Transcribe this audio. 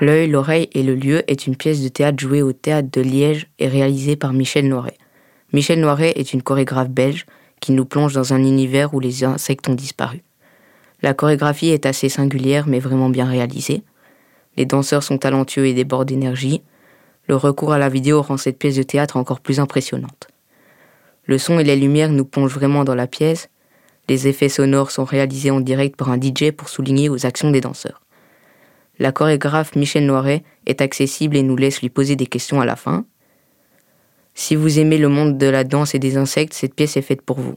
L'œil, l'oreille et le lieu est une pièce de théâtre jouée au théâtre de Liège et réalisée par Michel Noiret. Michel Noiret est une chorégraphe belge qui nous plonge dans un univers où les insectes ont disparu. La chorégraphie est assez singulière mais vraiment bien réalisée. Les danseurs sont talentueux et débordent d'énergie. Le recours à la vidéo rend cette pièce de théâtre encore plus impressionnante. Le son et les lumières nous plongent vraiment dans la pièce. Les effets sonores sont réalisés en direct par un DJ pour souligner aux actions des danseurs. La chorégraphe Michel Noiret est accessible et nous laisse lui poser des questions à la fin. Si vous aimez le monde de la danse et des insectes, cette pièce est faite pour vous.